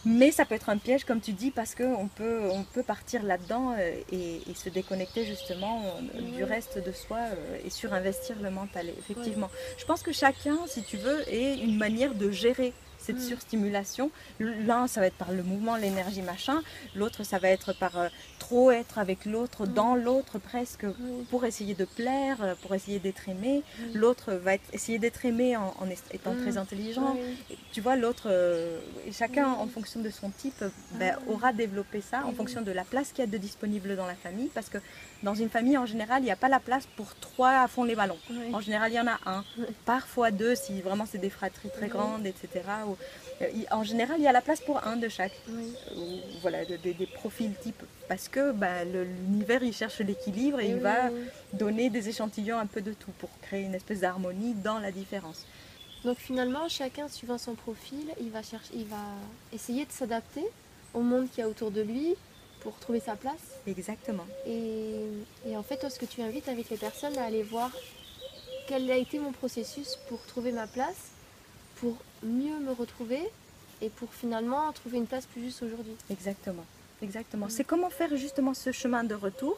mais ça peut être un piège, comme tu dis, parce qu'on peut, on peut partir là-dedans euh, et, et se déconnecter justement euh, du reste de soi euh, et surinvestir le mental, effectivement. Je pense que chacun, si tu veux, ait une manière de gérer cette Mm. surstimulation. L'un, ça va être par le mouvement, l'énergie, machin. L'autre, ça va être par euh, trop être avec l'autre, Mm. dans l'autre presque, pour essayer de plaire, euh, pour essayer d'être aimé. Oui. L'autre va être- essayer d'être aimé en, étant Mm. très intelligent. Et Tu vois, l'autre, euh, chacun en fonction de son type, euh, ben, Ah. aura développé ça en fonction de la place qu'il y a de disponible dans la famille. Parce que dans une famille, en général, il n'y a pas la place pour trois à fond les ballons. En général, il y en a un, parfois deux si vraiment c'est des fratries très grandes, etc. Ou, en général, il y a la place pour un de chaque. Oui. Ou, voilà, de- de- des profils types. Parce que le- l'univers, il cherche l'équilibre et Et il oui, va oui. donner des échantillons un peu de tout pour créer une espèce d'harmonie dans la différence. Donc finalement, chacun suivant son profil, il va chercher, il va essayer de s'adapter au monde qu'il y a autour de lui pour trouver sa place. Exactement. Et, et en fait, toi, ce que tu invites avec les personnes à aller voir quel a été mon processus pour trouver ma place, pour mieux me retrouver et pour finalement trouver une place plus juste aujourd'hui. Exactement. Exactement. C'est comment faire justement ce chemin de retour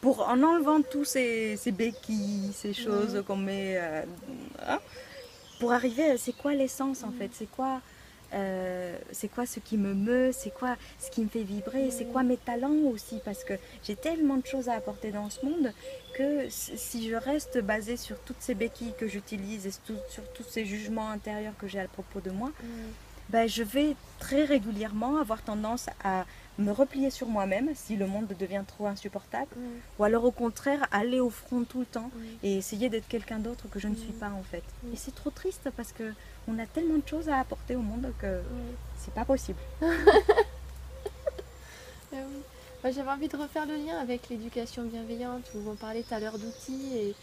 pour en enlevant tous ces, ces béquilles, ces choses qu'on met, euh, hein, pour arriver à c'est quoi l'essence en fait, c'est quoi, euh, c'est quoi ce qui me meut, c'est quoi ce qui me fait vibrer, c'est quoi mes talents aussi? Parce que j'ai tellement de choses à apporter dans ce monde que si je reste basée sur toutes ces béquilles que j'utilise et sur tous ces jugements intérieurs que j'ai à propos de moi, ben, je vais très régulièrement avoir tendance à me replier sur moi-même si le monde devient trop insupportable, ou alors au contraire aller au front tout le temps et essayer d'être quelqu'un d'autre que je ne suis Mm. pas en fait. Mm. Et c'est trop triste parce que on a tellement de choses à apporter au monde que c'est pas possible. Ah J'avais envie de refaire le lien avec l'éducation bienveillante où on parlait tout à l'heure d'outils et,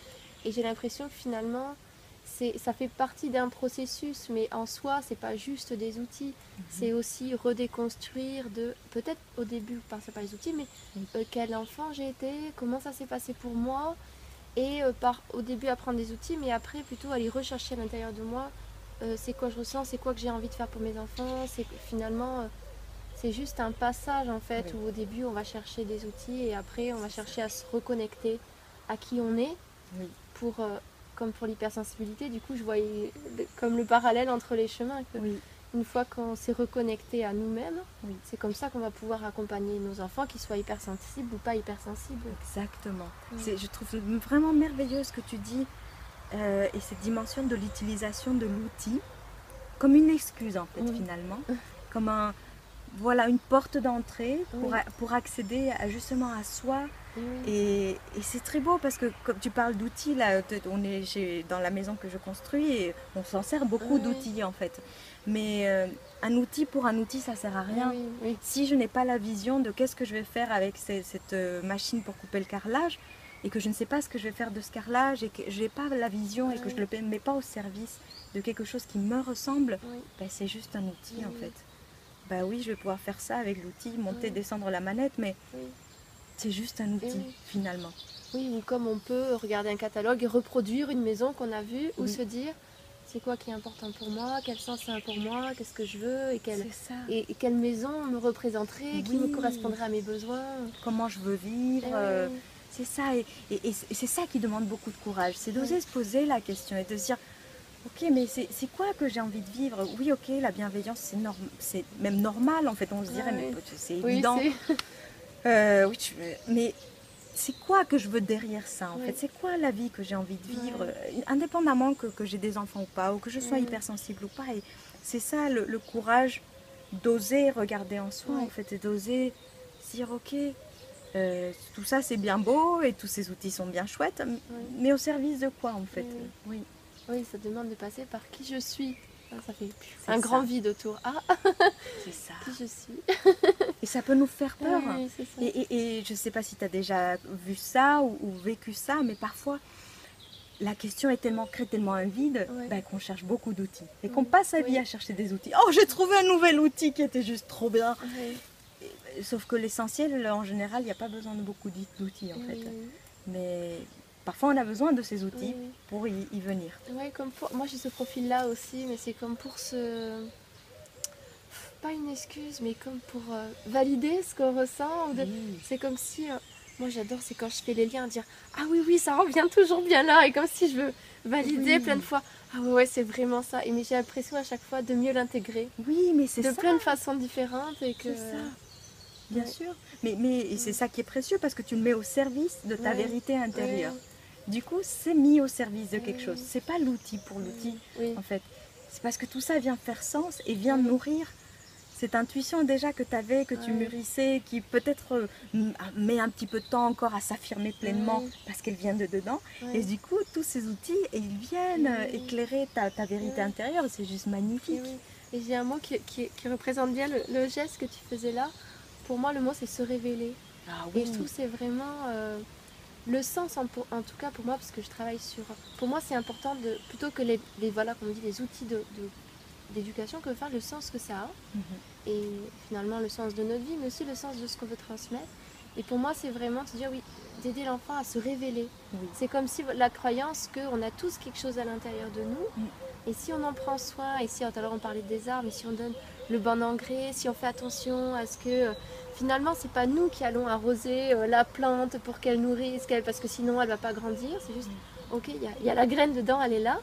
et j'ai l'impression que finalement ça fait partie d'un processus mais en soi c'est pas juste des outils c'est aussi redéconstruire de peut-être au début par les outils mais euh, quel enfant j'ai été comment ça s'est passé pour moi et euh, par au début apprendre des outils mais après plutôt aller rechercher à l'intérieur de moi euh, c'est quoi je ressens c'est quoi que j'ai envie de faire pour mes enfants c'est finalement c'est juste un passage en fait Oui. où au début on va chercher des outils et après on va chercher à se reconnecter à qui on est Oui. pour euh, comme pour l'hypersensibilité du coup je voyais comme le parallèle entre les chemins que Oui, une fois qu'on s'est reconnecté à nous-mêmes Oui. c'est comme ça qu'on va pouvoir accompagner nos enfants qu'ils soient hypersensibles ou pas hypersensibles exactement. Je trouve vraiment merveilleux ce que tu dis euh, et cette dimension de l'utilisation de l'outil comme une excuse en fait finalement, comme un voilà une porte d'entrée pour, Oui. a- pour accéder à, justement à soi. Oui. Et, et c'est très beau parce que comme tu parles d'outils, là, on est chez- dans la maison que je construis et on s'en sert beaucoup Oui. d'outils en fait. Mais euh, un outil pour un outil, ça sert à rien. Oui, oui. Si je n'ai pas la vision de qu'est-ce que je vais faire avec ces- cette euh, machine pour couper le carrelage et que je ne sais pas ce que je vais faire de ce carrelage et que je n'ai pas la vision et que je ne le mets pas au service de quelque chose qui me ressemble, Oui. ben, c'est juste un outil en Oui. fait. Bah oui, je vais pouvoir faire ça avec l'outil, monter, descendre la manette, mais. C'est juste un outil oui. finalement. Oui, ou comme on peut regarder un catalogue et reproduire une maison qu'on a vue, ou Oui. se dire c'est quoi qui est important pour moi, quel sens ça a pour moi, qu'est-ce que je veux, et quelle, et, et quelle maison me représenterait, qui me correspondrait à mes besoins. Comment je veux vivre. Eh euh. C'est ça, et, c'est- ça qui demande beaucoup de courage, c'est d'oser se poser la question et de se dire, ok, mais c'est quoi que j'ai envie de vivre? Oui, ok, la bienveillance, c'est norm- même normal en fait, on se dirait, mais c'est évident. Euh, oui, tu- mais c'est quoi que je veux derrière ça en Oui. fait? C'est quoi la vie que j'ai envie de vivre, euh, indépendamment que, que j'ai des enfants ou pas, ou que je sois hypersensible ou pas. Et c'est ça le, le courage d'oser regarder en soi en fait, et d'oser se dire, ok, euh, tout ça c'est bien beau et tous ces outils sont bien chouettes, mais au service de quoi en fait? Oui, Oui, ça demande de passer par qui je suis. Ah, ça fait un ça. grand vide autour. Ah, c'est ça. qui je suis. Et ça peut nous faire peur. Oui, c'est ça. Et, et- et je ne sais pas si tu as déjà vu ça ou, ou vécu ça, mais parfois la question est tellement crée tellement un vide Ouais. ben, qu'on cherche beaucoup d'outils et qu'on passe sa vie Oui. à chercher des outils. Oh, j'ai trouvé un nouvel outil qui était juste trop bien. Oui, Sauf que l'essentiel, en général, il n'y a pas besoin de beaucoup d'outils en fait. Mais parfois, on a besoin de ces outils oui. pour y, y venir. Ouais, comme pour... Moi j'ai ce profil là aussi, mais c'est comme pour se. Pas une excuse, mais comme pour euh, valider ce qu'on ressent. de- Oui. C'est comme si. euh, Moi j'adore, c'est quand je fais les liens, dire Ah oui, oui, ça revient toujours bien là. Et comme si je veux valider Oui. plein de fois. Ah ouais, ouais, c'est vraiment ça. Et mais j'ai l'impression à chaque fois de mieux l'intégrer. Oui, mais c'est De ça. plein de façons différentes. Et que. C'est ça. Bien Ouais. sûr. Mais, mais et c'est ça qui est précieux parce que tu le mets au service de ta Ouais. vérité intérieure. Du coup, c'est mis au service de quelque Oui. chose. C'est pas l'outil pour l'outil, Oui. en fait. C'est parce que tout ça vient faire sens et vient Oui. nourrir cette intuition déjà que tu avais, que tu Oui. mûrissais, qui peut-être euh, met un petit peu de temps encore à s'affirmer pleinement Oui. parce qu'elle vient de dedans. Et du coup, tous ces outils, ils viennent euh, Oui. éclairer ta, ta vérité Oui. intérieure. C'est juste magnifique. oui. Et j'ai un mot qui, qui- qui représente bien le, le geste que tu faisais là. Pour moi, le mot c'est se révéler. Ah Et je trouve c'est vraiment euh, le sens, en, pour- en tout cas pour moi, parce que je travaille sur. Pour moi, c'est important de plutôt que les, les voilà, comme on dit, les outils de, d'éducation, que faire le sens que ça a. Mhm. Et finalement, le sens de notre vie, mais aussi le sens de ce qu'on veut transmettre. Et pour moi, c'est vraiment de se dire, oui, d'aider l'enfant à se révéler. Oui. C'est comme si la croyance qu'on a tous quelque chose à l'intérieur de nous. Mm. Et si on en prend soin, et si tout à l'heure on parlait des arbres, et si on donne le bon engrais, si on fait attention à ce que euh, finalement c'est pas nous qui allons arroser euh, la plante pour qu'elle nourrisse, parce que sinon elle va pas grandir, c'est juste ok, il y a- il y, a la graine dedans, elle est là.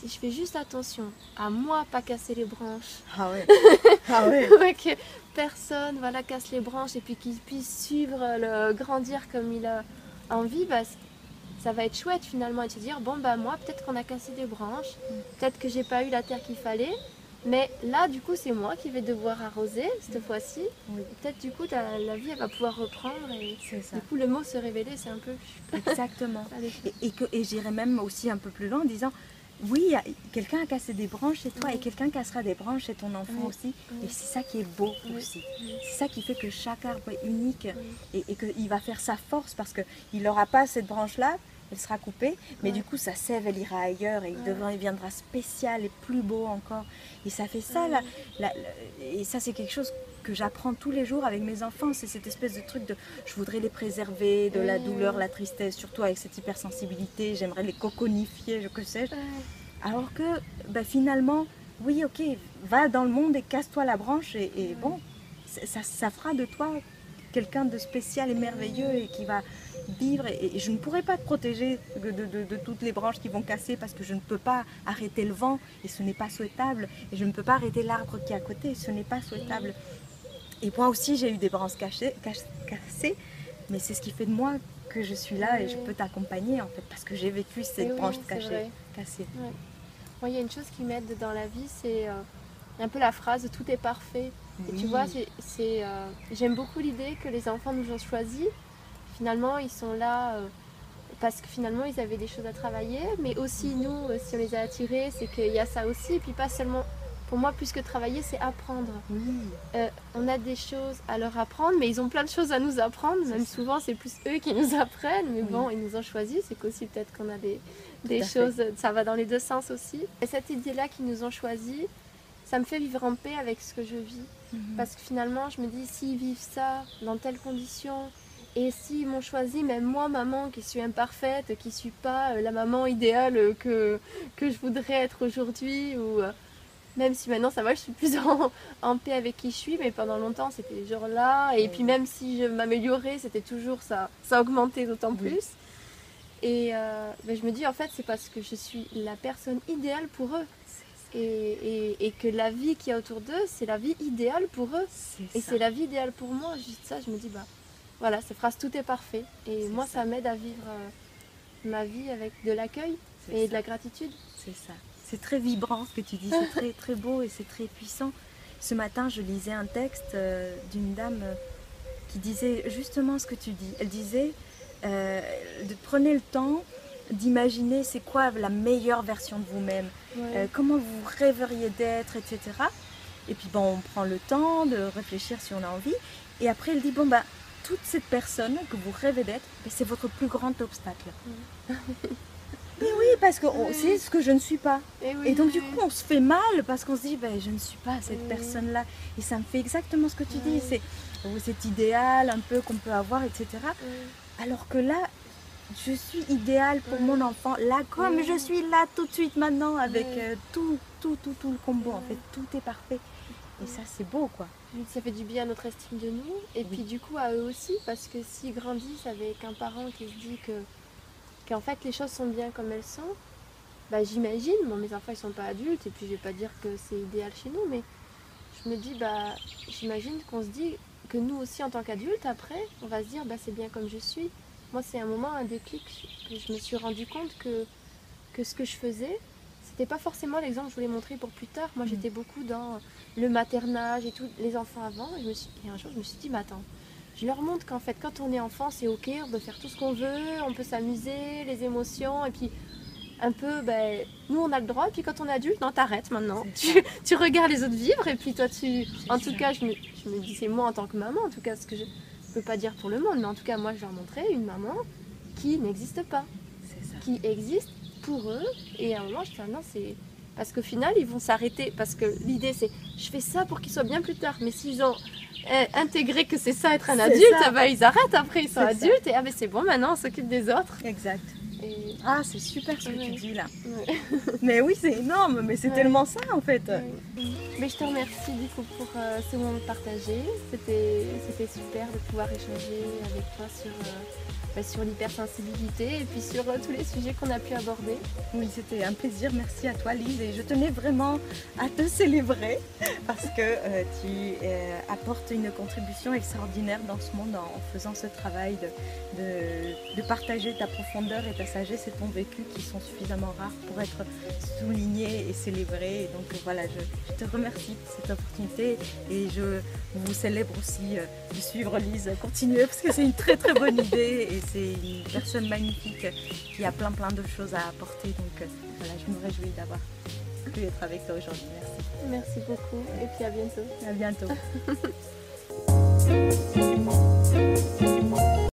Si je fais juste attention à moi pas casser les branches, Ah ouais. ah ouais. ouais, que personne voilà, casse les branches et puis qu'il puisse suivre, le grandir comme il a envie, bah, ça va être chouette finalement et se dire bon bah moi peut-être qu'on a cassé des branches, peut-être que j'ai pas eu la terre qu'il fallait, mais là du coup c'est moi qui vais devoir arroser cette fois-ci. Oui. Peut-être du coup la vie elle va pouvoir reprendre et ça. du coup le mot se révéler c'est un peu Exactement. Et, et que, et j'irais même aussi un peu plus loin en disant oui, quelqu'un a cassé des branches chez toi Oui. et quelqu'un cassera des branches chez ton enfant Oui. aussi. Oui. Et c'est ça qui est beau aussi. C'est ça qui fait que chaque arbre est unique et, et qu'il va faire sa force parce qu'il n'aura pas cette branche-là, elle sera coupée, mais Ouais. du coup sa sève elle ira ailleurs et il, Ouais. devra- il viendra spécial et plus beau encore. Et ça fait ça, là, et ça c'est quelque chose que j'apprends tous les jours avec mes enfants, c'est cette espèce de truc de je voudrais les préserver de la douleur, la tristesse, surtout avec cette hypersensibilité, j'aimerais les coconifier, je que sais-je. Ouais. Alors que bah, finalement, oui, ok, va dans le monde et casse-toi la branche et, et bon, ça fera de toi quelqu'un de spécial et merveilleux et qui va vivre. Et, et je ne pourrai pas te protéger de, de- de- de toutes les branches qui vont casser parce que je ne peux pas arrêter le vent et ce n'est pas souhaitable. Et je ne peux pas arrêter l'arbre qui est à côté, ce n'est pas souhaitable. Et moi aussi, j'ai eu des branches cachées- cassées, mais c'est ce qui fait de moi que je suis là et je peux t'accompagner en fait parce que j'ai vécu Et oui, vrai. cassées. Moi, il y a une chose qui m'aide dans la vie, c'est euh, un peu la phrase tout est parfait. Et tu vois, c'est, euh, j'aime beaucoup l'idée que les enfants nous ont choisis. Finalement, ils sont là euh, parce que finalement, ils avaient des choses à travailler. Mais aussi, nous, euh, si on les a attirés, c'est qu'il y a ça aussi. Et puis pas seulement pour moi, plus que travailler, c'est apprendre. On a des choses à leur apprendre, mais ils ont plein de choses à nous apprendre. Même souvent, c'est plus eux qui nous apprennent. Mais bon, ils nous ont choisis. C'est qu'aussi peut-être qu'on a des, des choses, ça va dans les deux sens aussi. Et cette idée-là qu'ils nous ont choisis, ça me fait vivre en paix avec ce que je vis. Mhm. Parce que finalement, je me dis, s'ils vivent ça dans telles conditions, et s'ils m'ont choisi, même moi, maman, qui suis imparfaite, qui ne suis pas euh, la maman idéale que, que je voudrais être aujourd'hui, ou euh, même si maintenant ça va, je suis plus en, paix avec qui je suis, mais pendant longtemps c'était genre là. Et puis même si je m'améliorais, c'était toujours ça, ça augmentait d'autant plus. Et euh, ben, je me dis en fait c'est parce que je suis la personne idéale pour eux. Et, et, que la vie qui y a autour d'eux, c'est la vie idéale pour eux. Et c'est la vie idéale pour moi. Juste ça, je me dis, bah voilà, cette phrase, tout est parfait. Et moi, ça, m'aide à vivre euh, ma vie avec de l'accueil et de la gratitude. C'est ça. C'est très vibrant ce que tu dis, c'est très, très beau et c'est très puissant. Ce matin, je lisais un texte euh, d'une dame euh, qui disait justement ce que tu dis. Elle disait, euh, de, prenez le temps d'imaginer c'est quoi la meilleure version de vous-même, comment vous rêveriez d'être, etc. Et puis bon, on prend le temps de réfléchir si on a envie. Et après, elle dit, bon, bah, toute cette personne que vous rêvez d'être, ben, c'est votre plus grand obstacle. Mais oui, parce que c'est ce que je ne suis pas. Et, donc du coup, on se fait mal parce qu'on se dit, ben, je ne suis pas cette personne-là. Et ça me fait exactement ce que tu dis. C'est oh, cet idéal un peu qu'on peut avoir, etc. Alors que là, je suis idéale pour mon enfant. Là, comme je suis là tout de suite maintenant, avec euh, tout, tout, tout, tout le combo. En fait, tout est parfait. Et ça, c'est beau, quoi. Ça fait du bien à notre estime de nous. Et puis du coup, à eux aussi, parce que s'ils grandissent avec un parent qui se dit que qu'en fait les choses sont bien comme elles sont, bah, j'imagine, bon mes enfants ils sont pas adultes et puis je vais pas dire que c'est idéal chez nous, mais je me dis bah j'imagine qu'on se dit que nous aussi en tant qu'adultes après on va se dire bah c'est bien comme je suis. Moi c'est un moment, un déclic que je me suis rendu compte que, que ce que je faisais, c'était pas forcément l'exemple que je voulais montrer pour plus tard. Moi mm. j'étais beaucoup dans le maternage et tout, les enfants avant, et, je me suis, et un jour je me suis dit mais attends, je leur montre qu'en fait, quand on est enfant, c'est ok, on peut faire tout ce qu'on veut, on peut s'amuser, les émotions, et puis un peu, ben, nous on a le droit, et puis quand on est adulte, non, t'arrêtes maintenant. Tu, regardes les autres vivre, et puis toi, tu. En tout cas, je me, je me dis, c'est moi en tant que maman, en tout cas, ce que je ne peux pas dire pour le monde, mais en tout cas, moi, je leur montrais une maman qui n'existe pas. Qui existe pour eux, et à un moment, je dis, ah non, c'est. Parce qu'au final, ils vont s'arrêter. Parce que l'idée, c'est je fais ça pour qu'ils soient bien plus tard. Mais s'ils ont euh, intégré que c'est ça être un adulte, bah, ils arrêtent après, ils sont adultes. Et ah, mais c'est bon, maintenant on s'occupe des autres. Exact. Ah, c'est super ce que tu dis là. mais oui, c'est énorme, mais c'est tellement ça en fait. Mais je te remercie du coup pour euh, ce moment partagé. C'était super de pouvoir échanger avec toi sur. Euh, sur l'hypersensibilité et puis sur euh, tous les sujets qu'on a pu aborder. Oui, c'était un plaisir. Merci à toi, Lise. Et je tenais vraiment à te célébrer parce que euh, tu euh, apportes une contribution extraordinaire dans ce monde en, faisant ce travail de, de, partager ta profondeur et ta sagesse et ton vécu qui sont suffisamment rares pour être soulignés et célébrés. Donc voilà, je, te remercie pour cette opportunité et je vous célèbre aussi de suivre Lise. Continuez parce que c'est une très très bonne idée. Et c'est une personne magnifique qui a plein plein de choses à apporter. Donc euh, voilà, je me réjouis d'avoir pu être avec toi aujourd'hui. Merci. Merci beaucoup et puis à bientôt. À bientôt.